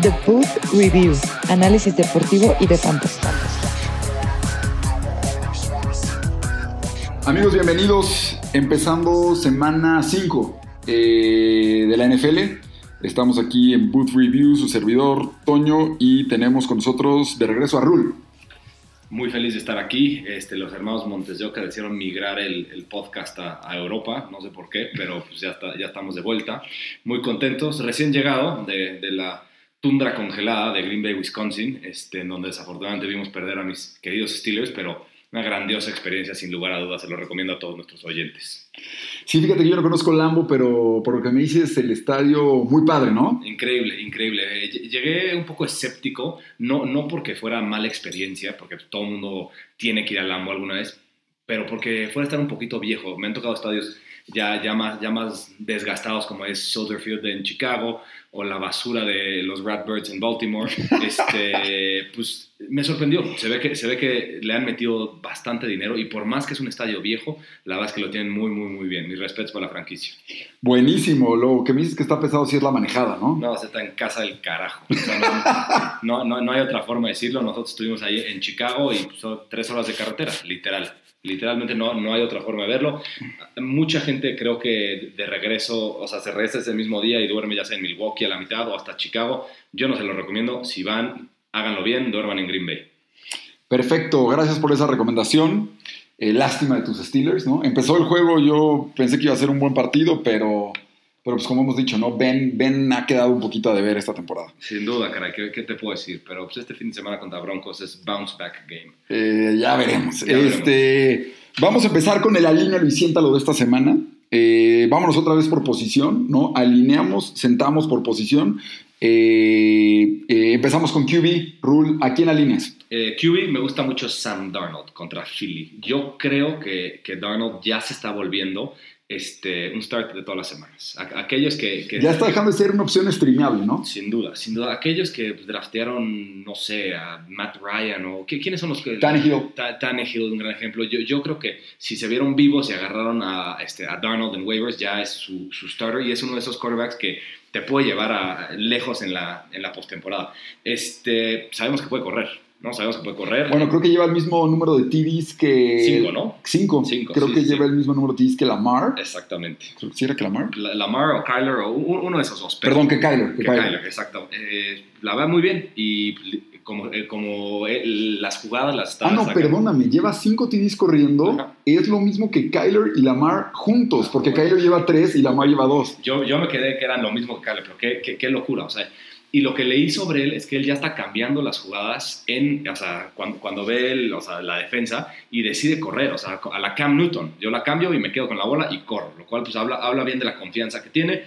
The Booth Review, análisis deportivo y de fantasy. Amigos, bienvenidos. Empezando semana 5 eh, de la NFL. Estamos aquí en Booth Review, su servidor Toño, y tenemos con nosotros de regreso a Rul. Muy feliz de estar aquí. Este, los hermanos Montes de Oca decidieron migrar el, el podcast a, a Europa, no sé por qué, pero pues ya, está, ya estamos de vuelta. Muy contentos. Recién llegado de, de la tundra congelada de Green Bay, Wisconsin, este, en donde desafortunadamente vimos perder a mis queridos Steelers, pero una grandiosa experiencia sin lugar a dudas. Se lo recomiendo a todos nuestros oyentes. Sí, fíjate que yo no conozco Lambo, pero por lo que me dices, el estadio muy padre, ¿no? Increíble, increíble. Eh, ll- Llegué un poco escéptico, no, no porque fuera mala experiencia, porque todo el mundo tiene que ir al Lambo alguna vez, pero porque fuera a estar un poquito viejo. Me han tocado estadios ya, ya, más, ya más desgastados como es Soldier Field en Chicago o la basura de los Ratbirds en Baltimore. Este, pues me sorprendió. Se ve, que, se ve que le han metido bastante dinero y por más que es un estadio viejo, la verdad es que lo tienen muy, muy, muy bien. Mis respetos para la franquicia. Buenísimo. Lo que me dices que está pesado sí es la manejada, ¿no? No, se está en casa del carajo. O sea, no, no, no- no hay otra forma de decirlo. Nosotros estuvimos ahí en Chicago y son tres horas de carretera, literal. Literalmente no, no hay otra forma de verlo. Mucha gente creo que de regreso, o sea, se regresa ese mismo día y duerme ya sea en Milwaukee a la mitad o hasta Chicago. Yo no se lo recomiendo. Si van, háganlo bien, duerman en Green Bay. Perfecto, gracias por esa recomendación. Eh, lástima de tus Steelers, ¿no? Empezó el juego, yo pensé que iba a ser un buen partido, pero, pero pues como hemos dicho, ¿no? Ben, ben ha quedado un poquito a deber esta temporada. Sin duda, caray, ¿qué, qué te puedo decir? Pero pues este fin de semana contra Broncos es bounce back game. Eh, ya veremos. Ya veremos. este, Vamos a empezar con el alineo y siéntalo de esta semana. Eh, vámonos otra vez por posición, ¿no? Alineamos, sentamos por posición. Eh, eh, empezamos con QB, Rule. ¿A quién alineas? QB me gusta mucho Sam Darnold contra Philly. Yo creo que, que Darnold ya se está volviendo este, un start de todas las semanas. Aquellos que, que- Ya está dejando de ser una opción streameable, ¿no? Sin duda, sin duda. Aquellos que pues, draftearon, no sé, a Matt Ryan o... ¿qué- ¿Quiénes son los que...? Tannehill. Ta- Tannehill, un gran ejemplo. Yo, yo creo que si se vieron vivos y agarraron a, este, a Darnold en waivers, ya es su, su starter y es uno de esos quarterbacks que te puede llevar a, lejos en la, en la postemporada. Este, sabemos que puede correr, ¿no? Sabemos que puede correr. Bueno, creo que lleva el mismo número de TDs que. Cinco, ¿no? Cinco. Cinco, creo sí, que sí. lleva el mismo número de TDs que Lamar. Exactamente. Sí era que Lamar. La- Lamar o Kyler o un- uno de esos dos. pero- Perdón, que Kyler. Que que Kyler. Kyler, exacto. Eh, la va muy bien y como, eh, como él- las jugadas las está Ah, no, sacando. perdóname, lleva cinco TDs corriendo. Ajá. Es lo mismo que Kyler y Lamar juntos, porque Kyler lleva tres y Lamar lleva dos. Yo, yo me quedé que eran lo mismo que Kyler, pero qué, qué, qué locura. O sea, y lo que leí sobre él es que él ya está cambiando las jugadas en, o sea, cuando, cuando ve el- o sea, la defensa y decide correr, o sea, a la Cam Newton. Yo la cambio y me quedo con la bola y corro, lo cual pues habla, habla bien de la confianza que tiene.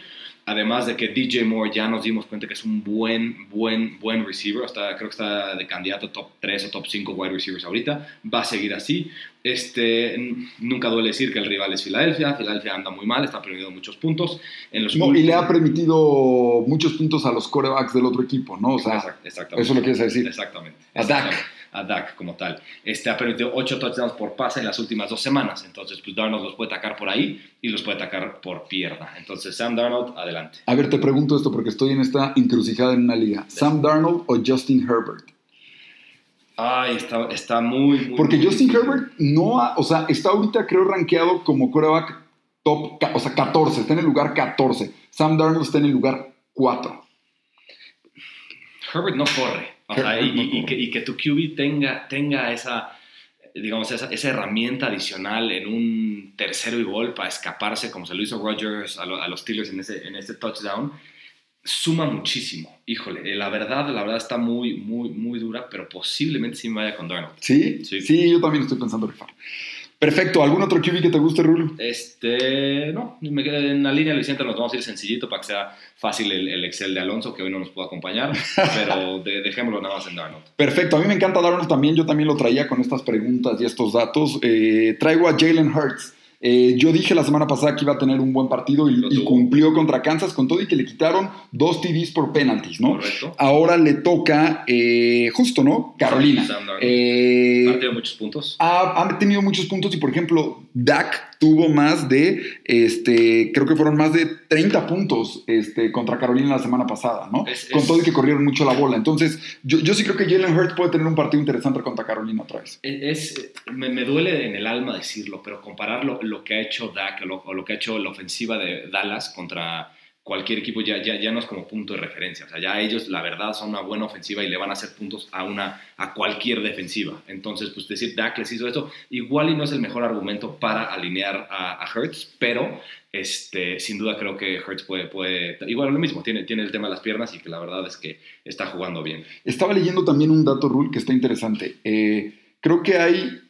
Además de que DJ Moore ya nos dimos cuenta que es un buen, buen, buen receiver. Está, creo que está de candidato top 3 o top 5 wide receivers ahorita. Va a seguir así. Este, nunca duele decir que el rival es Filadelfia. Filadelfia anda muy mal, está perdiendo muchos puntos. En los No, y le ha permitido muchos puntos a los corebacks del otro equipo, ¿no? O sea, Exact- exactamente. eso lo quieres decir. Exactamente. Exactamente. A Dak como tal. Este ha permitido 8 touchdowns por pase en las últimas dos semanas. Entonces, pues Darnold los puede atacar por ahí y los puede atacar por pierna. Entonces, Sam Darnold, adelante. a ver, te pregunto esto porque estoy en esta encrucijada en una liga. ¿Sam Darnold o Justin Herbert? Ay, está, está muy, muy. Porque muy Justin difícil. Herbert no ha, o sea, está ahorita creo rankeado como quarterback top, o sea, 14, está en el lugar 14. Sam Darnold está en el lugar 4. Herbert no corre. O sea, y, y- y que, y que tu QB tenga, tenga esa, digamos, esa, esa herramienta adicional en un tercero y gol para escaparse, como se lo hizo Rodgers a, lo- a los Steelers en ese, en ese touchdown, suma muchísimo. Híjole, eh, la verdad, la verdad está muy, muy, muy dura, pero posiblemente sí me vaya con Darnold. ¿Sí? Sí. Sí, yo también estoy pensando rifar. Perfecto. ¿Algún otro QB que te guste, Rulo? Este, no, me quedé en la línea de Vicente, nos vamos a ir sencillito para que sea fácil el, el Excel de Alonso, que hoy no nos pudo acompañar, pero de- dejémoslo nada más en Darnold. Perfecto. A mí me encanta Darnold también. Yo también lo traía con estas preguntas y estos datos. Eh, traigo a Jalen Hurts. Eh, yo dije la semana pasada que iba a tener un buen partido y, cumplió contra Kansas con todo y que le quitaron dos TDs por penalties, ¿no? Correcto. Ahora le toca, eh, justo, ¿no? Carolina. Eh, Ha tenido muchos puntos. ha, ha tenido muchos puntos y, por ejemplo, Dak tuvo más de, este, creo que fueron más de 30 puntos este, contra Carolina la semana pasada, ¿no? Es- Con es- todo y que corrieron mucho la bola. Entonces, yo, yo sí creo que Jalen Hurts puede tener un partido interesante contra Carolina otra vez. Es, me, me duele en el alma decirlo, pero comparar lo, lo que ha hecho Dak o lo, o lo que ha hecho la ofensiva de Dallas contra cualquier equipo ya, ya, ya no es como punto de referencia. O sea, ya ellos, la verdad, son una buena ofensiva y le van a hacer puntos a, una, a cualquier defensiva. Entonces, pues decir Dak les hizo esto, igual y no es el mejor argumento para alinear a, Hurts, pero este, sin duda creo que Hurts puede, puede, igual lo mismo, tiene, tiene el tema de las piernas y que la verdad es que está jugando bien. Estaba leyendo también un dato, Rule, que está interesante. Eh, creo que hay.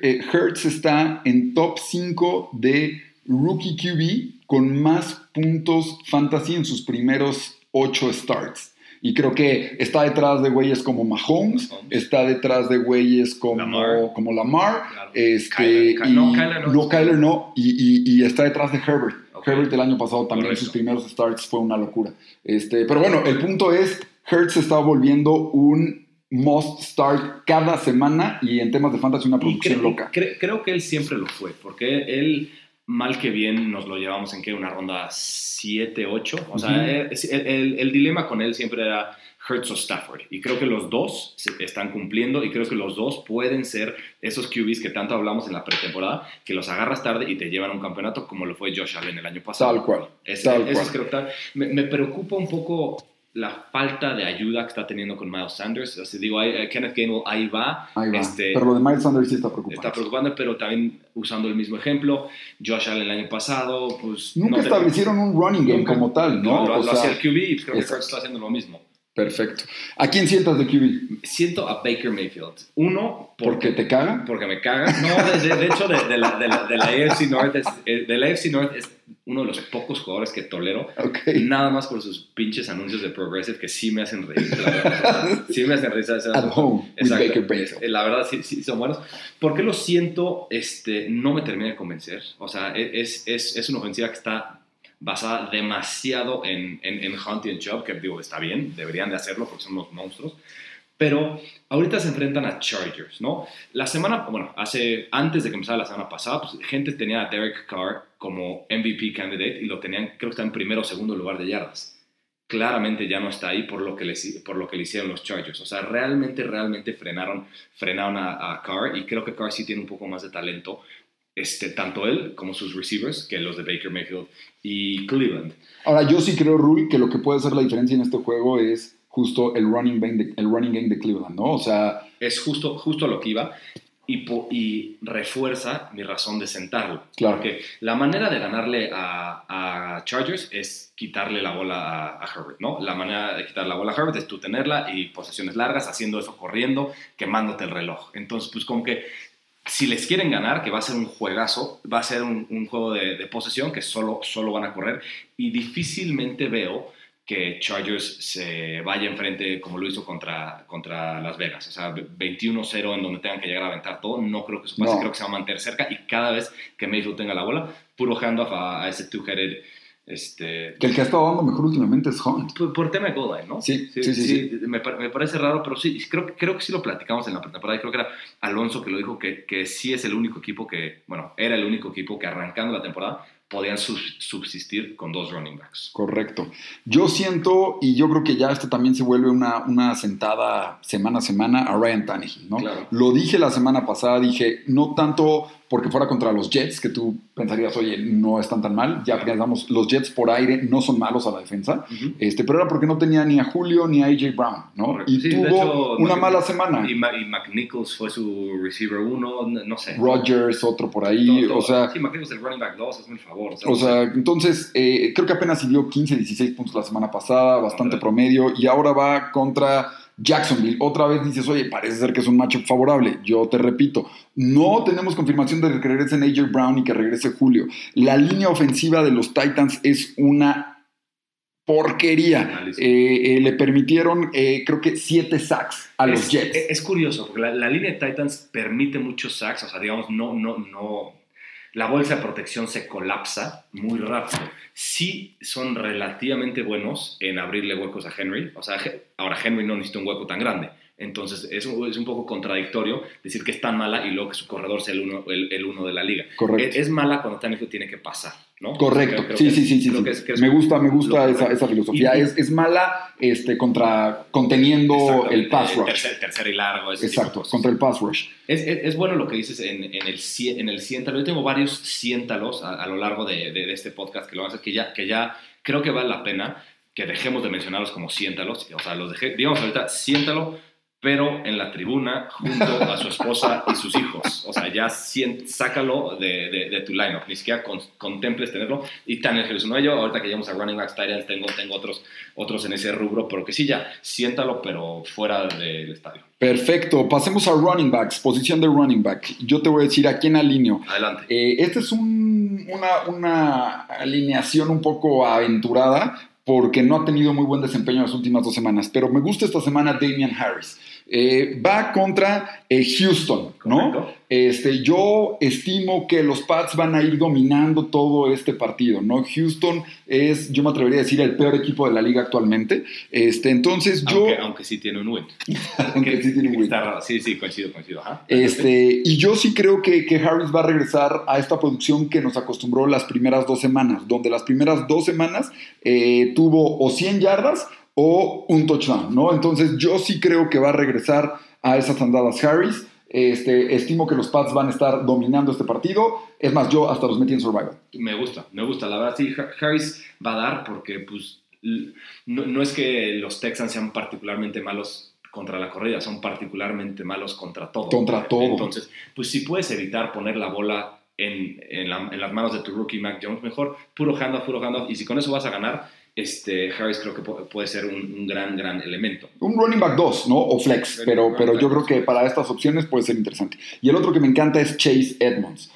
eh, Hertz está en top 5 de rookie QB con más puntos fantasy en sus primeros 8 starts. Y creo que está detrás de güeyes como Mahomes, Mahomes. está detrás de güeyes como Lamar. Como Lamar Claro. este, Kyler, y- no, Kyler no. no, Kyler no, y, y- y está detrás de Herbert. Herbert el año pasado también Correcto. sus primeros starts fue una locura. Este, pero bueno, el punto es, Hertz está volviendo un must start cada semana y en temas de fantasy una producción cre- loca. cre- creo que él siempre lo fue, porque él, mal que bien, nos lo llevamos en que una ronda 7, 8. O sea, es- el, el- el dilema con él siempre era Hurts o Stafford. Y creo que los dos se están cumpliendo y creo que los dos pueden ser esos QBs que tanto hablamos en la pretemporada, que los agarras tarde y te llevan a un campeonato como lo fue Josh Allen el año pasado. Tal cual. Es- tal eso cual. es creo que tal- me, me preocupa un poco la falta de ayuda que está teniendo con Miles Sanders. Sea, digo, ahí- eh, Kenneth Gainwell ahí va. Ahí va. Este, pero lo de Miles Sanders sí está preocupante. Está preocupante, pero también usando el mismo ejemplo. Josh Allen el año pasado, pues. Nunca no te- establecieron un running game nunca- como tal, ¿no? Lo, O lo sea, hacía el QB y creo que. Hurts está haciendo lo mismo. Perfecto. ¿A quién sientas de QB? Siento a Baker Mayfield. Uno, ¿Porque te caga? porque me caga. No, de, de- de hecho, de, de la, de, la, de la AFC North es, eh, de la AFC North es uno de los pocos jugadores que tolero. Ok. Nada más por sus pinches anuncios de Progressive que sí me hacen reír. la verdad. sí me hacen reír. At home with. Baker Mayfield. Eh, La verdad, sí, sí son buenos. ¿Por qué lo siento? Este, no me termina de convencer. O sea, e, es, es, es una ofensiva que está basada demasiado en, en, en Hunt y que digo, está bien, deberían de hacerlo porque son unos monstruos. Pero ahorita se enfrentan a Chargers, ¿no? La semana, bueno, hace, antes de que empezara la semana pasada, pues gente tenía a Derek Carr como MVP candidate y lo tenían, creo que está en primero o segundo lugar de yardas claramente ya no está ahí por lo que le, por lo que le hicieron los Chargers. O sea, realmente, realmente frenaron, frenaron a, a Carr y creo que Carr sí tiene un poco más de talento, este, tanto él como sus receivers, que los de Baker Mayfield y Cleveland. Ahora, yo sí creo, Rui, que lo que puede hacer la diferencia en este juego es justo el running, game de, el running game de Cleveland, ¿no? O sea, Es justo, justo lo que iba y, po- y refuerza mi razón de sentarlo. Claro. Porque la manera de ganarle a, a Chargers es quitarle la bola a, a Herbert, ¿no? La manera de quitar la bola a Herbert es tú tenerla y posesiones largas, haciendo eso corriendo, quemándote el reloj. Entonces, pues como que si les quieren ganar, que va a ser un juegazo, va a ser un, un juego de, de posesión que solo, solo van a correr y difícilmente veo que Chargers se vaya enfrente como lo hizo contra, contra Las Vegas. O sea, 21-0 en donde tengan que llegar a aventar todo. No creo que eso pase. No. Creo que se va a mantener cerca y cada vez que Mayfield tenga la bola, puro handoff a, a ese two-headed. Este, que el que ha estado dando mejor últimamente es Hunt. por, por tema de goal line, ¿no? Sí, sí, sí, sí. Me, pa- me parece raro, pero sí, creo, creo que sí lo platicamos en la pretemporada creo que era Alonso que lo dijo, que, que sí es el único equipo que, bueno, era el único equipo que arrancando la temporada podían subsistir con dos running backs. Correcto. Yo siento, y yo creo que ya esto también se vuelve una, una sentada semana a semana a Ryan Tannehill, ¿no? Claro. Lo dije la semana pasada, dije, no tanto porque fuera contra los Jets, que tú pensarías, oye, no están tan mal, ya pensamos, los Jets por aire no son malos a la defensa, este, pero era porque no tenía ni a Julio ni a AJ Brown, ¿no? Correcto. Y Sí, tuvo hecho, una mala semana. Y, Ma- y McNichols fue su receiver uno, no, sé. Rogers, otro por ahí, Todo- todo. o sea, Sí, McNichols el running back 2, hazme el favor. O sea, entonces eh, creo que apenas si dio 15, 16 puntos la semana pasada, bastante promedio, y ahora va contra Jacksonville. Otra vez dices, oye, parece ser que es un matchup favorable. Yo te repito, no tenemos confirmación de que regrese AJ Brown y que regrese Julio. La línea ofensiva de los Titans es una porquería. Eh, eh, le permitieron, eh, creo que, siete sacks a los Jets. Es, es curioso, porque la, la línea de Titans permite muchos sacks, o sea, digamos, no, no, no. La bolsa de protección se colapsa muy rápido. Sí son relativamente buenos en abrirle huecos a Henry. O sea, ahora Henry no necesita un hueco tan grande, Entonces es un, es un poco contradictorio decir que es tan mala y luego que su corredor sea el uno, el, el uno de la liga. Correcto. Es, es mala cuando Tannehill tiene que pasar, ¿no? Correcto. Creo- creo sí, sí, sí, sí. sí. es- me gusta, me gusta esa, esa filosofía. Y- es, es mala este, contra conteniendo el pass rush. Tercer, tercer y largo. Exacto, contra el pass rush. Es, bueno lo que dices en, en, el, en el siéntalo. Yo tengo varios siéntalos a, a lo largo de, de- de este podcast que lo haces, que ya, que ya creo que vale la pena que dejemos de mencionarlos como siéntalos. O sea, los dejé, digamos ahorita, siéntalo, pero en la tribuna junto a su esposa y sus hijos. O sea, ya sácalo de, de, de tu lineup. Ni siquiera con- contemples tenerlo. Y tan el no yo, ahorita que llegamos a running backs, tight ends, tengo, tengo otros, otros en ese rubro, pero que sí ya, siéntalo, pero fuera del estadio. Perfecto. Pasemos a running backs, posición de running back. Yo te voy a decir a quién alineo. Adelante. Eh, esta es un- una, una alineación un poco aventurada porque no ha tenido muy buen desempeño en las últimas dos semanas, pero me gusta esta semana Damian Harris. Eh, va contra eh, Houston, ¿no? Correcto. Este, yo estimo que los Pats van a ir dominando todo este partido, ¿no? Houston es, yo me atrevería a decir, el peor equipo de la liga actualmente. Este, entonces yo... Aunque, sí tiene un win. aunque sí tiene un win. Está raro. Sí, sí, coincido, coincido. Ajá. Este, y yo sí creo que, que Harris va a regresar a esta producción que nos acostumbró las primeras dos semanas, donde las primeras dos semanas eh, tuvo o 100 yardas o un touchdown, ¿no? Entonces yo sí creo que va a regresar a esas andadas Harris. Este, estimo que los Pats van a estar dominando este partido. Es más, yo hasta los metí en Survival. Me gusta, me gusta. La verdad, sí, Har- Harris va a dar porque, pues, no, no es que los Texans sean particularmente malos contra la corrida, son particularmente malos contra todo. Contra todo. Entonces, pues, si puedes evitar poner la bola en, en, la- en las manos de tu rookie Mac Jones, mejor puro handoff, puro handoff. Y si con eso vas a ganar, este, Harris creo que pu- puede ser un, un gran, gran elemento. Un running back 2, ¿no? O flex, pero, pero yo creo que para estas opciones puede ser interesante. Y el otro que me encanta es Chase Edmonds.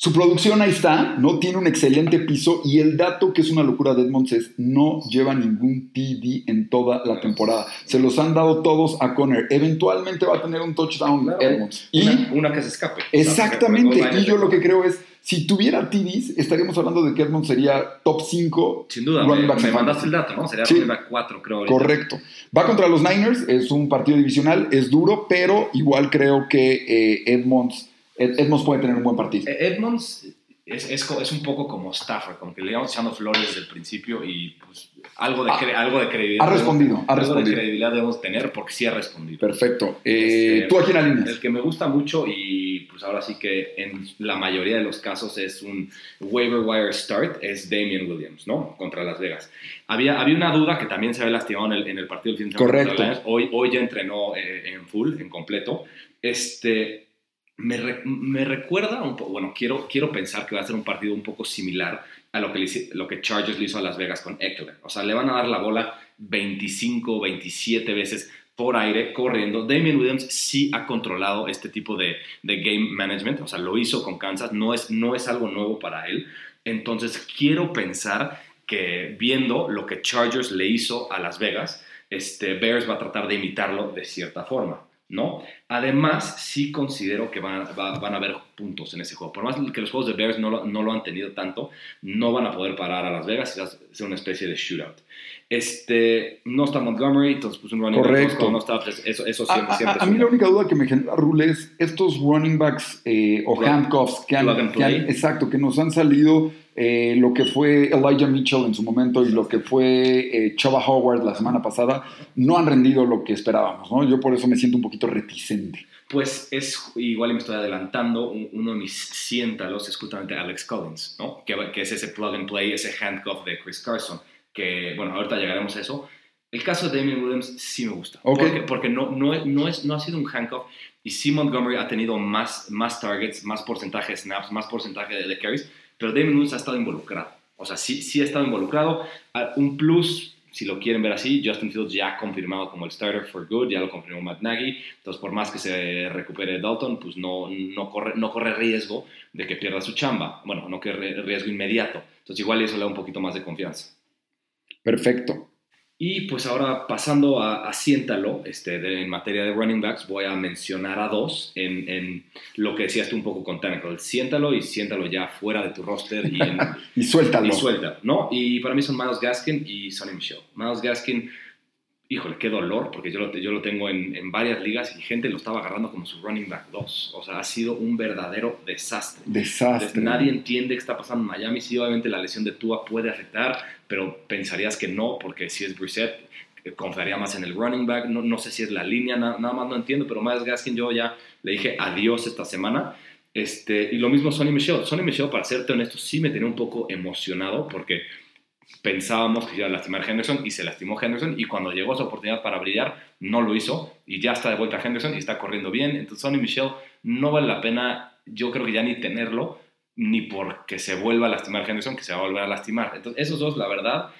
Su producción ahí está, ¿no? Tiene un excelente piso y el dato que es una locura de Edmonds es no lleva ningún TD en toda la temporada. Se los han dado todos a Conner. Eventualmente va a tener un touchdown Claro. Edmonds. Y Una, que se escape. exactamente, y yo lo que creo es, si tuviera TDs, estaríamos hablando de que Edmonds sería top 5 Sin duda, me, me mandaste el dato, ¿no? Sería Sí. running back 4, creo. ahorita. Correcto. Va contra los Niners, es un partido divisional, es duro, pero igual creo que eh, Edmonds, Ed- Edmonds puede tener un buen partido. Eh, Edmonds es, es, co- es un poco como Stafford, como que le íbamos echando flores desde el principio y pues algo de, cre- algo de credibilidad. Ha respondido, ha algo respondido. de credibilidad debemos tener porque sí ha respondido. Perfecto. Eh, Este, ¿Tú a quién alineas? El que me gusta mucho y pues ahora sí que en la mayoría de los casos es un waiver wire start, es Damian Williams, ¿no? Contra Las Vegas. Había, había una duda que también se había lastimado en el, en el partido del fin de semana. Correcto. Hoy, hoy ya entrenó eh, en full, en completo. Este, me, me recuerda un poco, bueno, quiero, quiero pensar que va a ser un partido un poco similar a lo que, le lo que Chargers le hizo a Las Vegas con Eckler. O sea, le van a dar la bola 25, 27 veces por aire, corriendo. Damian Williams sí ha controlado este tipo de, de game management, o sea, lo hizo con Kansas, no es, no es algo nuevo para él. Entonces, quiero pensar que viendo lo que Chargers le hizo a Las Vegas, este, Bears va a tratar de imitarlo de cierta forma. ¿no? Además, sí considero que van, va- van a haber puntos en ese juego. Por más que los juegos de Bears no lo, no lo han tenido tanto, no van a poder parar a Las Vegas y ser una especie de shootout. Este, no está Montgomery, entonces pues un running back, Correcto. cuando no está, pues, eso, siempre, a- siempre a mí la única duda que me genera, Rule, es estos running backs eh, o handcuffs que han, que han- exacto, que nos han salido eh, lo que fue Elijah Mitchell en su momento y lo que fue eh, Chava Howard la semana pasada, no han rendido lo que esperábamos, ¿no? Yo por eso me siento un poquito reticente. Pues es igual y me estoy adelantando, un- uno de mis siéntalos es justamente Alex Collins, ¿no? Que, que es ese plug and play, ese handcuff de Chris Carson, que bueno, ahorita llegaremos a eso. El caso de Damien Williams sí me gusta, porque, porque no, no, es, no ha sido un handcuff y sí Montgomery ha tenido más, más targets, más porcentaje de snaps, más porcentaje de, de carries, pero Damien Williams ha estado involucrado. O sea, sí, sí ha estado involucrado. Ah, Un plus, si lo quieren ver así, Justin Fields ya confirmado como el starter for good, ya lo confirmó Matt Nagy. Entonces, por más que se recupere Dalton, pues no, no, corre, no corre riesgo de que pierda su chamba. Bueno, no corre riesgo inmediato. Entonces, igual eso le da un poquito más de confianza. Perfecto. Y pues ahora pasando a, a siéntalo, este, de- en materia de running backs, voy a mencionar a dos en, en lo que decías tú un poco con Tannehill. Siéntalo y siéntalo ya fuera de tu roster y, en, Y suéltalo. y suelta, ¿no? Y para mí son Miles Gaskin y Sonny Michel. Miles Gaskin híjole, qué dolor, porque yo lo, yo lo tengo en, en, varias ligas y gente lo estaba agarrando como su running back 2. O sea, ha sido un verdadero desastre. Desastre. Nadie entiende qué está pasando en Miami. Sí, obviamente la lesión de Tua puede afectar, pero pensarías que no, porque si es Brissett, eh, confiaría más en el running back. No, no sé si es la línea, nada, nada más no entiendo, pero Miles Gaskin yo ya le dije adiós esta semana. Este, y lo mismo Sonny Michel. Sonny Michel, para serte honesto, sí me tenía un poco emocionado porque pensábamos que iba a lastimar Henderson y se lastimó Henderson y cuando llegó esa oportunidad para brillar no lo hizo y ya está de vuelta Henderson y está corriendo bien. Entonces Sonny Michel no vale la pena, yo creo que ya ni tenerlo, ni porque se vuelva a lastimar Henderson, que se va a volver a lastimar. Entonces esos dos, la verdad,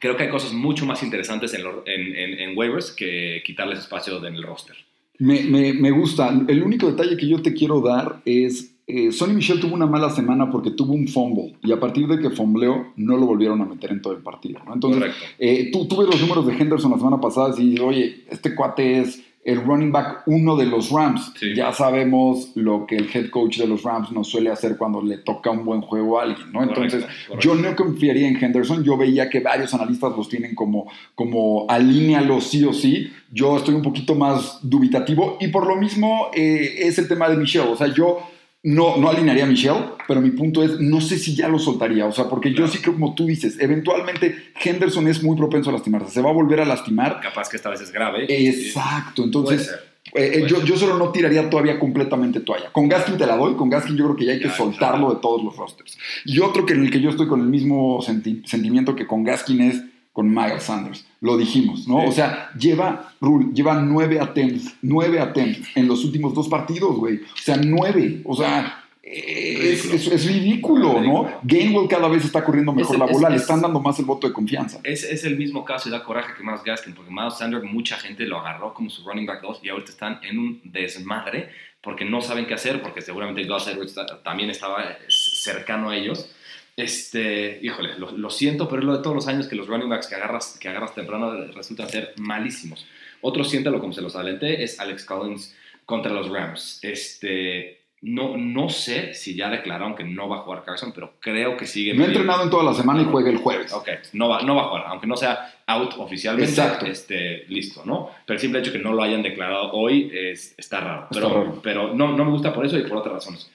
creo que hay cosas mucho más interesantes en, en waivers que quitarles espacio en el roster. Me, me, gusta. El único detalle que yo te quiero dar es, eh, Sonny Michel tuvo una mala semana porque tuvo un fumble y a partir de que fumbleó no lo volvieron a meter en todo el partido. ¿no? Entonces, eh, tú, tú ves los números de Henderson la semana pasada y dices, oye, este cuate es el running back uno de los Rams. Sí. Ya sabemos lo que el head coach de los Rams nos suele hacer cuando le toca un buen juego a alguien, ¿no? Entonces, correcto. yo no confiaría en Henderson. Yo veía que varios analistas los tienen como, como alínealo sí o sí. Yo estoy un poquito más dubitativo y por lo mismo eh, es el tema de Michelle. O sea, yo no, no alinearía a Michelle, pero mi punto es, no sé si ya lo soltaría. O sea, porque Claro. yo sí creo, como tú dices, eventualmente Henderson es muy propenso a lastimarse. Se va a volver a lastimar. Capaz que esta vez es grave. Exacto. Entonces, eh, eh, yo, yo solo no tiraría todavía completamente toalla. Con Gaskin te la doy, con Gaskin yo creo que ya hay que Ya, soltarlo claro. de todos los rosters. Y otro que en el que yo estoy con el mismo senti- sentimiento que con Gaskin es con Miles Sanders. Lo dijimos, ¿no? Sí. O sea, lleva, Rule, lleva nueve attempts, nueve attempts en los últimos dos partidos, güey. O sea, nueve. O sea, es, Ridículo. es- es ridículo, ¿no? Ridículo. Gainwell cada vez está corriendo mejor Es- la es- bola, le es- están dando más el voto de confianza. Es, es el mismo caso y da coraje que Miles Gaskin, porque Miles Sanders mucha gente lo agarró como su running back 2 y ahorita están en un desmadre porque no saben qué hacer, porque seguramente Gus Edwards ta- también estaba eh, cercano a ellos. Este, híjole, lo, lo siento, pero es lo de todos los años que los running backs que agarras, que agarras temprano resultan ser malísimos. Otro siéntalo como se los adelanté es Alex Collins contra los Rams. Este, no, no sé si ya declararon que no va a jugar Carson, pero creo que sigue. No ha entrenado en toda la semana y juega el jueves. Ok, no va, no va a jugar, aunque no sea out oficialmente, Exacto. este, listo, ¿no? Pero el simple hecho que no lo hayan declarado hoy es, está raro. Está Pero, raro. pero no, no me gusta por eso y por otras razones.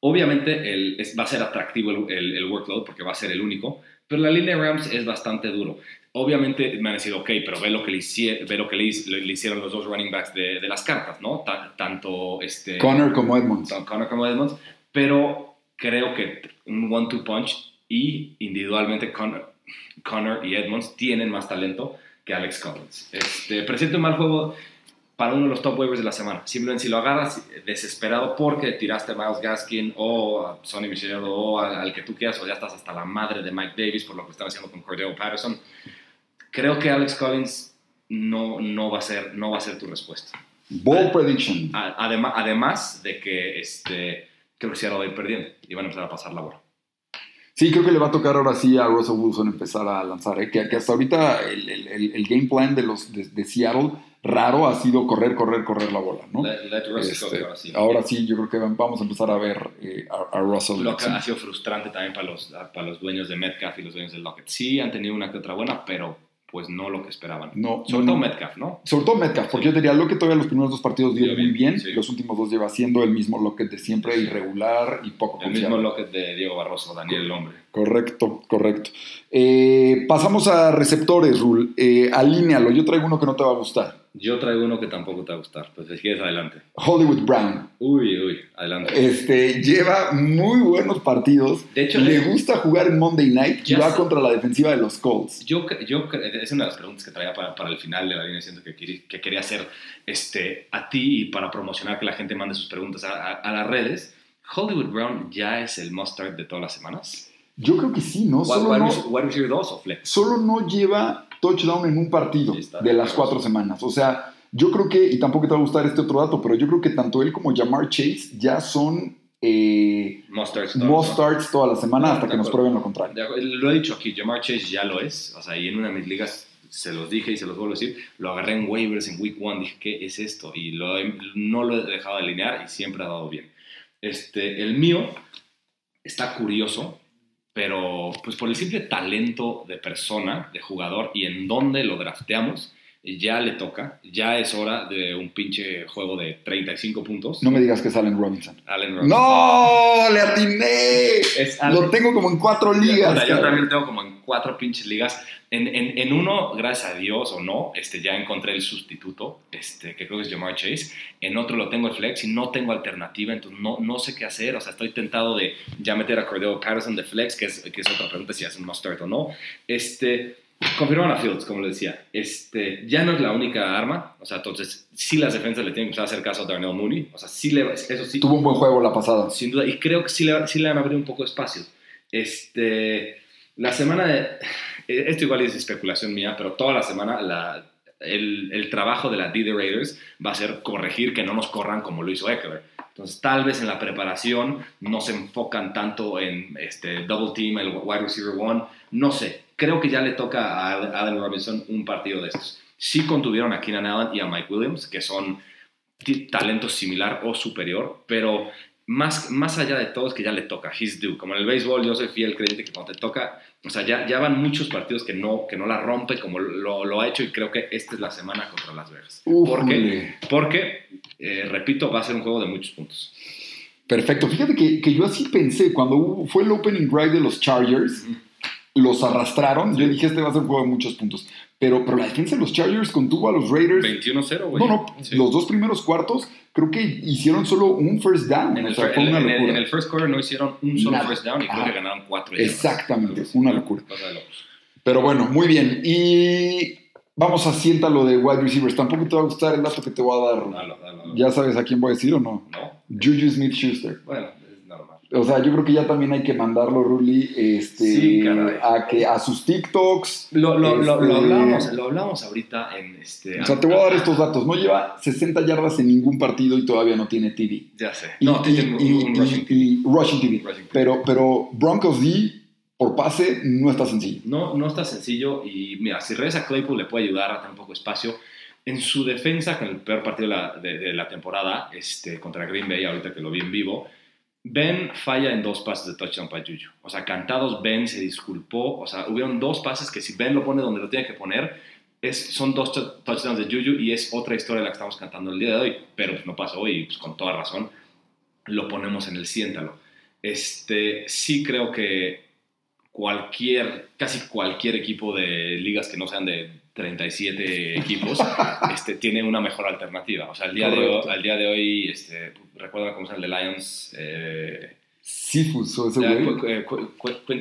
Obviamente el, es- va a ser atractivo el, el- el workload porque va a ser el único, pero la línea de Rams es bastante duro. Obviamente me han decidido, ok, pero ve lo que le, hicie- ve lo que le, hic- le- le hicieron los dos running backs de, de las cartas, ¿no? Ta- tanto este, Connor como Edmonds. Connor como Edmonds, pero creo que un one-two punch y individualmente Connor, Connor y Edmonds tienen más talento que Alex Collins. Este, presenta un mal juego para uno de los top waivers de la semana. Simplemente si lo agarras desesperado porque tiraste a Miles Gaskin o a Sonny Michel o al, que tú quieras o ya estás hasta la madre de Mike Davis por lo que están haciendo con Cordero Patterson, creo que Alex Collins no, no, va, a ser, no va a ser tu respuesta. Ball prediction. Además, además de que este, creo que Seattle va a ir perdiendo y van a empezar a pasar la bola. Sí, creo que le va a tocar ahora sí a Russell Wilson empezar a lanzar. ¿eh? Que, que hasta ahorita el, el- el- game plan de los de, de Seattle raro ha sido correr, correr, correr la bola, ¿no? Let, let Este, ahora sí. ahora sí, yo creo que vamos a empezar a ver eh, a, a Russell. Lo que Wilson. ha sido frustrante también para los, para los dueños de Metcalf y los dueños de Lockett. Sí, han tenido una que otra buena, pero pues no lo que esperaban. No, Sobre no, todo. Metcalf, ¿no? Sobre todo Metcalf, porque yo diría, Lockett todavía los primeros dos partidos dio muy bien, sí. los últimos dos lleva siendo el mismo Lockett de siempre, irregular y poco El mismo confiable. Lockett de Diego Barroso, Daniel el Hombre. Correcto, correcto. Eh, pasamos a receptores, Rul. Eh, alínealo, yo traigo uno que no te va a gustar. Yo traigo uno que tampoco te va a gustar, pues si quieres adelante. Hollywood Brown. Uy, uy, adelante. Este, lleva muy buenos partidos. De hecho, le es- gusta jugar en Monday Night y va sé. contra la defensiva de los Colts. Yo, yo es una de las preguntas que traía para, para el final de la línea, siento que, que quería hacer este, a ti y para promocionar que la gente mande sus preguntas a, a- a las redes. Hollywood Brown ya es el must-start de todas las semanas. Yo creo que sí, ¿no? Solo no, receiver- wide receiver 2 o flex. solo no lleva touchdown en un partido de las cuatro semanas. O sea, yo creo que, y tampoco te va a gustar este otro dato, pero yo creo que tanto él como Jamar Chase ya son eh, Must-starts. must starts toda la semana Ah, hasta que nos prueben lo contrario. Lo he dicho aquí, Jamar Chase ya lo es. O sea, y en una de mis ligas se los dije y se los vuelvo a decir. Lo agarré en waivers en week one. Dije, ¿qué es esto? Y lo he- no lo he dejado de alinear y siempre ha dado bien. Este, el mío está curioso, pero pues por el simple talento de persona, de jugador y en dónde lo drafteamos, ya le toca, ya es hora de un pinche juego de 35 puntos. No me digas que es Allen Robinson. Allen Robinson. ¡No! ¡Le atiné! Es. Lo tengo como en cuatro ligas. Yo cabrón. también lo tengo como en cuatro pinches ligas. En, en, en uno, gracias a Dios o no, este, ya encontré el sustituto, este, que creo que es Jamar Chase. En otro lo tengo el flex y no tengo alternativa, entonces no, no sé qué hacer. O sea, estoy tentado de ya meter a Cordero Patterson de flex, que es, que es otra pregunta si hace un must start o no. Este, confirman a Fields, como le decía. Este, ya no es la única arma. O sea, entonces sí las defensas le tienen que empezar a hacer caso a Darnell Mooney. O sea, sí le, eso sí. Tuvo un buen juego la pasada. Sin duda, y creo que sí le, sí le van a abrir un poco de espacio. Este, la semana de. Esto igual es especulación mía, pero toda la semana la, el, trabajo de la D de Raiders va a ser corregir que no nos corran como lo hizo Eckler. Entonces, tal vez en la preparación no se enfocan tanto en este double team, el wide receiver one. No sé. Creo que ya le toca a Allen Robinson un partido de estos. Sí contuvieron a Keenan Allen y a Mike Williams, que son talentos similar o superior, pero más, más allá de todo es que ya le toca, he's due. Como en el béisbol, yo soy fiel creyente que cuando te toca, o sea, ya, ya van muchos partidos que no, que no la rompe como lo, lo ha hecho y creo que esta es la semana contra Las Vegas. ¿Por qué? Porque, eh, repito, va a ser un juego de muchos puntos. Perfecto. Fíjate que, que yo así pensé, cuando fue el opening drive de los Chargers. Los arrastraron, yo dije, este va a ser un juego de muchos puntos. Pero, pero la defensa de los Chargers contuvo a los Raiders. 21-0, güey. No, no, sí. los dos primeros cuartos creo que hicieron solo un first down. En, o el, sea, fue una en, locura. en el first quarter no hicieron un solo Nada. first down y creo que ganaron cuatro. Exactamente, una locura. Pero bueno, muy bien. Y vamos a siéntalo de wide receivers. Tampoco te va a gustar el dato que te voy a dar. Dalo, dalo, dalo. ¿Ya sabes a quién voy a decir o no? No. Juju Smith-Schuster. Bueno, es normal. O sea, yo creo que ya también hay que mandarlo, Ruli, este, Sí, a, que, a sus TikToks. Lo, lo, lo, Este- lo hablamos, lo hablamos ahorita en este. O sea, te voy a dar estos datos. No lleva 60 yardas en ningún partido y todavía no tiene TD. Ya sé. Y, no, y- tiene un, y- un y- rushing. y rushing TD. Rushing. Pero, pero Broncos D por pase no está sencillo. No, no está sencillo y mira, si regresa Claypool le puede ayudar a tener un poco de espacio. En su defensa, con el peor partido de la, de, de la temporada, este, contra Green Bay, ahorita que lo vi en vivo, Ben falla en dos pases de touchdown para Juju. O sea, cantados Ben se disculpó. O sea, hubieron dos pases que si Ben lo pone donde lo tiene que poner, es, son dos tou- touchdowns de Juju y es otra historia la que estamos cantando el día de hoy. Pero pues, no pasó y pues, con toda razón lo ponemos en el siéntalo. Este, sí creo que cualquier, casi cualquier equipo de ligas que no sean de 37 equipos, este, tiene una mejor alternativa. O sea, al día, de al día de hoy, este, recuerda cómo se llama el de Lions, eh, Sifus o ese güey. Qu- eh,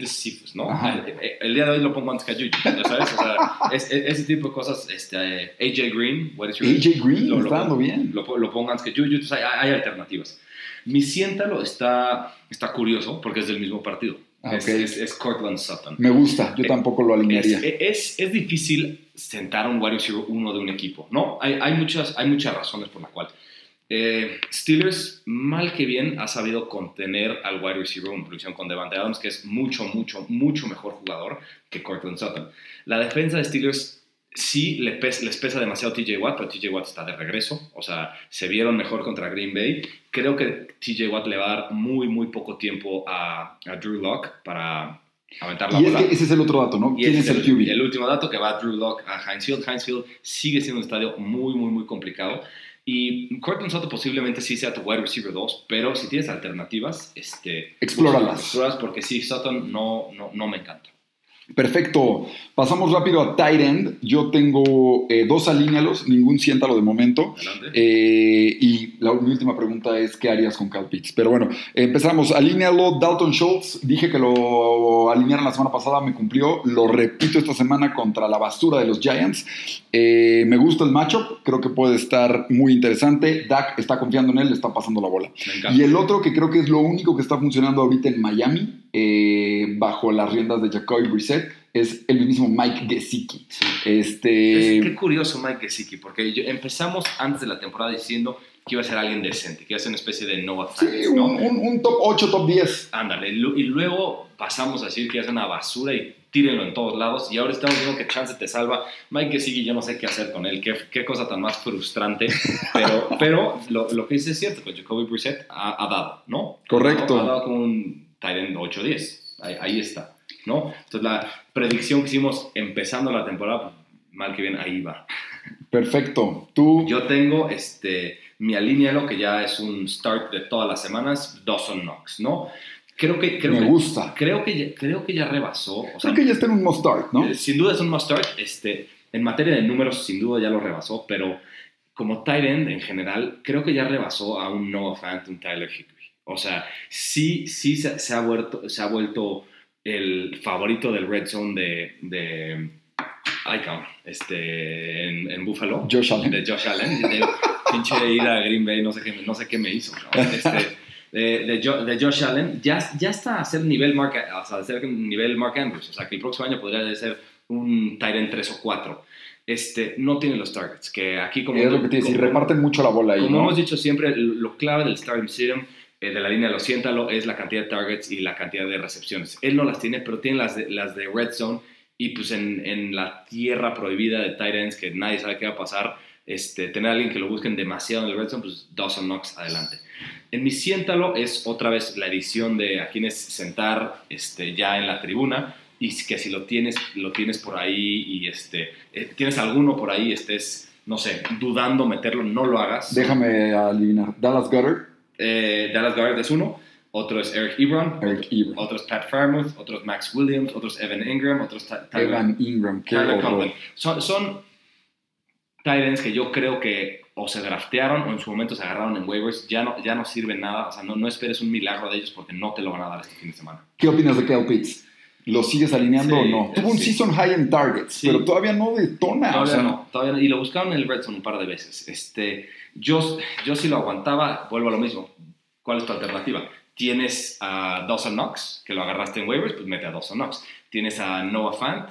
Cephus, ¿no? El, el- el día de hoy lo pongo antes que a ¿ya sabes? O sea, es- es- ese tipo de cosas, este, eh, AJ Green, what is your- AJ Green lo, lo pongo- bien. Lo, lo pongo antes que Juju, entonces hay, hay alternativas. Mi siéntalo está, está curioso porque es del mismo partido. Ah, es, es, es Cortland Sutton. Me gusta, yo tampoco lo alinearía. es, es difícil sentar a un wide receiver uno de un equipo, ¿no? Hay, hay, muchas, hay muchas razones por las cuales. Eh, Steelers, mal que bien, ha sabido contener al wide receiver en producción con Devante Adams, que es mucho, mucho, mucho mejor jugador que Cortland Sutton. La defensa de Steelers sí le pes- les pesa demasiado TJ Watt, pero TJ Watt está de regreso. O sea, se vieron mejor contra Green Bay. Creo que TJ Watt le va a dar muy, muy poco tiempo a, a Drew Lock para aventar la Y es que ese es el otro dato, ¿no? Y ¿Quién ese es el QB? el último dato que va Drew Lock a Heinz Field. Heinz Field sigue siendo un estadio muy, muy, muy complicado. Y Cortland Sutton posiblemente sí sea tu wide receiver 2, pero si tienes alternativas, este, Explóralas. explóralas, porque sí, Sutton no, no, no me encanta. Perfecto. Pasamos rápido a tight end. Yo tengo eh, dos alínealos, ningún siéntalo de momento. Eh, y la última pregunta es, ¿qué harías con Cal Pitts? Pero bueno, empezamos. Alínealo, Dalton Schultz. Dije que lo alinearan la semana pasada, me cumplió. Lo repito esta semana contra la basura de los Giants. Eh, me gusta el matchup, creo que puede estar muy interesante. Dak está confiando en él, le está pasando la bola. Y el otro que creo que es lo único que está funcionando ahorita en Miami, eh, bajo las riendas de Jacoby Brissett, es el mismo Mike Gesicki. Sí. Este, Es- qué curioso Mike Gesicki, porque yo- empezamos antes de la temporada diciendo que iba a ser alguien decente, que iba a ser una especie de Noah sí, un, ¿no? un- un top 8, top 10. Ándale, y luego pasamos a decir que es una basura y tírenlo en todos lados. Y ahora estamos viendo que Chance te salva. Mike Gesicki, yo no sé qué hacer con él. Qué, qué cosa tan más frustrante. Pero, pero lo, lo que dice es cierto, que Jacoby Brissett ha, ha dado, ¿no? Correcto. Ha dado como un tight end 8-10. ahí, ahí está, ¿no? Entonces la predicción que hicimos empezando la temporada, mal que bien, ahí va. Perfecto. Tú, Yo tengo este, mi alínealo, que ya es un start de todas las semanas, Dawson Knox, ¿no? Creo que, creo me que, gusta. Creo que, ya, creo que ya rebasó. O sea, Creo que ya está en un must start, ¿no? Sin duda es un must start. Este, en materia de números, sin duda ya lo rebasó, pero como tight end en general, creo que ya rebasó a un Noah Fant, un Tyler Hickory. O sea, sí, sí se, se ha, vuelto, se ha vuelto el favorito del red zone de, de ay, cabrón, este, en, en Buffalo. Josh Allen. De Josh Allen. De, pinche ir a Green Bay, no sé qué, no sé qué me hizo. cabrón. Este, de, de, Jo- de Josh Allen, ya, ya está a ser nivel Mark, o sea, a ser nivel Mark Andrews. O sea, que el próximo año podría ser un end 3 o 4. Este, no tiene los targets, que aquí como... es lo que te como- reparten mucho la bola ahí, como ¿no? hemos dicho siempre, lo clave del starting serum eh, de la línea lo siéntalo es la cantidad de targets y la cantidad de recepciones. Él no las tiene, pero tiene las de, las de red zone y pues en, en la tierra prohibida de tight ends que nadie sabe qué va a pasar, este, tener a alguien que lo busquen demasiado en el red zone, pues Dawson Knox adelante. En mi siéntalo es otra vez la edición de a quienes sentar este, ya en la tribuna y que si lo tienes, lo tienes por ahí y este, eh, tienes alguno por ahí, estés, no sé, dudando meterlo, no lo hagas. Déjame adivinar. Dallas Gutter, Eh, Dallas Guard es uno, otro es Eric Ebron, Eric Ebron. otro es Pat Fairmouth, otro es Max Williams, otro es Evan Ingram, otro es Ty- Tyler, Evan Ingram, Tyler. Conklin. Son, son tight que yo creo que o se draftearon o en su momento se agarraron en waivers, ya no, ya no sirven nada, o sea, no, no esperes un milagro de ellos porque no te lo van a dar este fin de semana. ¿Qué opinas de Kyle Pitts? ¿Lo sigues alineando Sí, o no? Tuvo un sí. season high en targets, Sí. pero todavía no detona. Todavía o sea, no, todavía no. Y lo buscaron en el Red Zone un par de veces. Este, yo, yo si lo aguantaba, vuelvo a lo mismo. ¿Cuál es tu alternativa? Tienes a Dawson Knox, que lo agarraste en waivers, pues mete a Dawson Knox. Tienes a Noah Fant.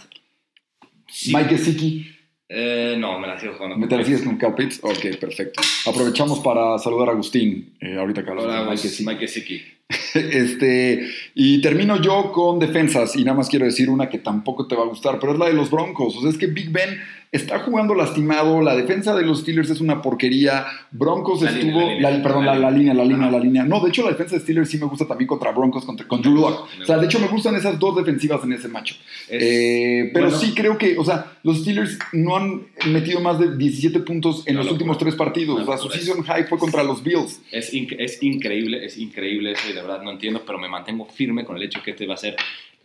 Sí. Mike Gesicki, Eh, no, me la sigo jugando. ¿me te la sigues con Pitts? Ok, perfecto. Aprovechamos para saludar a Agustín, eh, ahorita que hablamos Hola, de Mike Gesicki. Este, y termino yo con defensas, y nada más quiero decir una que tampoco te va a gustar, pero es la de los Broncos. O sea, es que Big Ben está jugando lastimado, la defensa de los Steelers es una porquería, Broncos La línea, estuvo, la línea. la- perdón, La línea. la línea, la línea. No, de hecho la defensa de Steelers sí me gusta también contra Broncos, contra, con Drew Lock. O sea, de hecho me gustan esas dos defensivas en ese macho. Es- Eh, pero bueno. sí creo que, o sea, los Steelers no han metido más de 17 puntos en los locura. últimos tres partidos. Una O sea, su season high fue contra los Bills. Es, inc- es increíble, es increíble eso y de verdad no entiendo, pero me mantengo firme con el hecho que este va a ser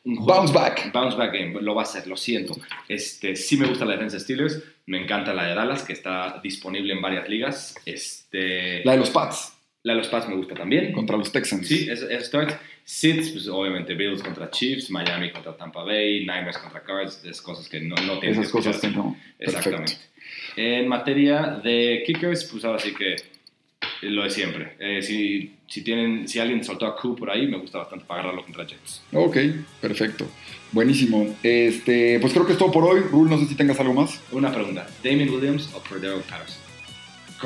un juego- Bounce back. Bounce back game, lo va a ser, lo siento. Este, sí me gusta la defensa de Steelers, me encanta la de Dallas, que está disponible en varias ligas. Este, La de los Pats la de los Pats me gusta también. contra los Texans. Sí, es, es. Sits, pues obviamente Bills contra Chiefs, Miami contra Tampa Bay, Niners contra Cards, es cosas que no, no tienes Esas que cosas que no. Exactamente. Perfecto. En materia de kickers, pues ahora sí que lo de siempre. Eh, si, si, tienen, si alguien soltó a Q por ahí, me gusta bastante para agarrarlo contra Jets. Ok, perfecto. Buenísimo. Este, pues creo que es todo por hoy. Rule, no sé si tengas algo más. Una pregunta, ¿Damien Williams o Cordero Patterson?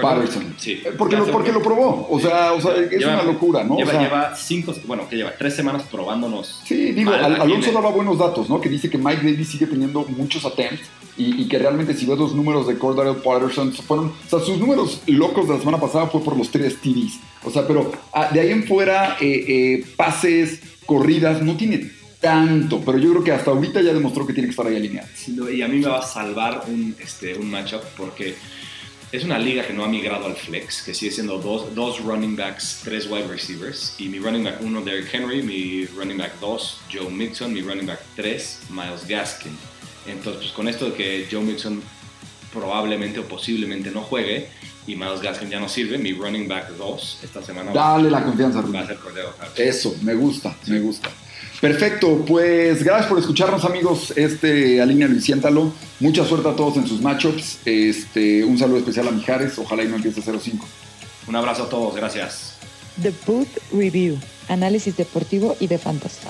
Patterson. Sí. Eh, Porque lo, porque lo probó. O sea, o sea es Lleva- una locura, ¿no? Lleva, o sea, lleva cinco, bueno, que lleva tres semanas probándonos. Sí, digo, Al- Alonso daba buenos datos, ¿no? Que dice que Mike Davis sigue teniendo muchos attempts y, y que realmente si ves los números de Cordell Patterson, fueron, o sea, sus números locos de la semana pasada fue por los tres TDs. O sea, pero ah, de ahí en fuera, eh, eh, pases, corridas, no tiene tanto, pero yo creo que hasta ahorita ya demostró que tiene que estar ahí alineado. Sí, Y a mí me va a salvar un, este, un matchup porque es una liga que no ha migrado al flex, que sigue siendo dos, dos running backs, tres wide receivers. Y mi running back 1, Derrick Henry, mi running back 2, Joe Mixon, mi running back 3, Miles Gaskin. Entonces, pues con esto de que Joe Mixon probablemente o posiblemente no juegue y Miles Gaskin ya no sirve, mi running back 2 esta semana va Dale la confianza, a ser Cordero. Eso, me gusta, me gusta. Perfecto, pues gracias por escucharnos amigos, este Alinea y siéntalo. Mucha suerte a todos en sus matchups. Este, un saludo especial a Mijares, ojalá y no empiece 0-5. Un abrazo a todos, gracias. The Boot Review. Análisis deportivo y de fantasía.